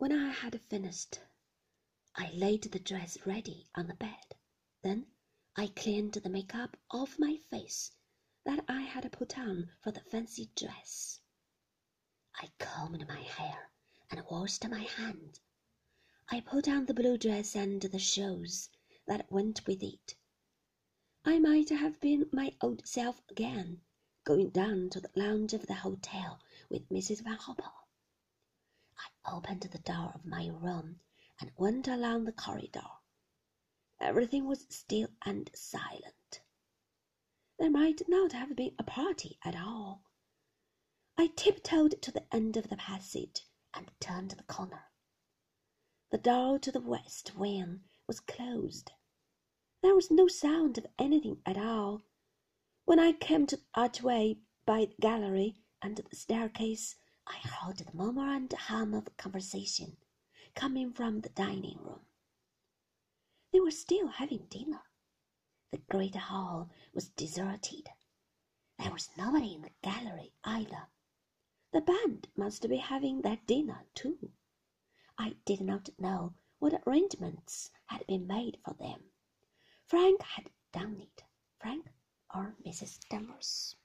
When I had finished, I laid the dress ready on the bed. Then I cleaned the makeup off my face that I had put on for the fancy dress. I combed my hair and washed my hands. I put on the blue dress and the shoes that went with it. I might have been my old self again, going down to the lounge of the hotel with Mrs. Van Hopper. Opened the door of my room and went along the corridor. Everything was still and silent. There might not have been a party at all. I tiptoed to the end of the passage and turned the corner. The door to the west wing was closed. There was no sound of anything at all. When I came to the archway by the gallery and the staircase, I heard the murmur and hum of conversation coming from the dining room. They were still having dinner. The great hall was deserted. There was nobody in the gallery either. The band must be having their dinner too. I did not know what arrangements had been made for them. Frank had done it. Frank or Mrs. Danvers.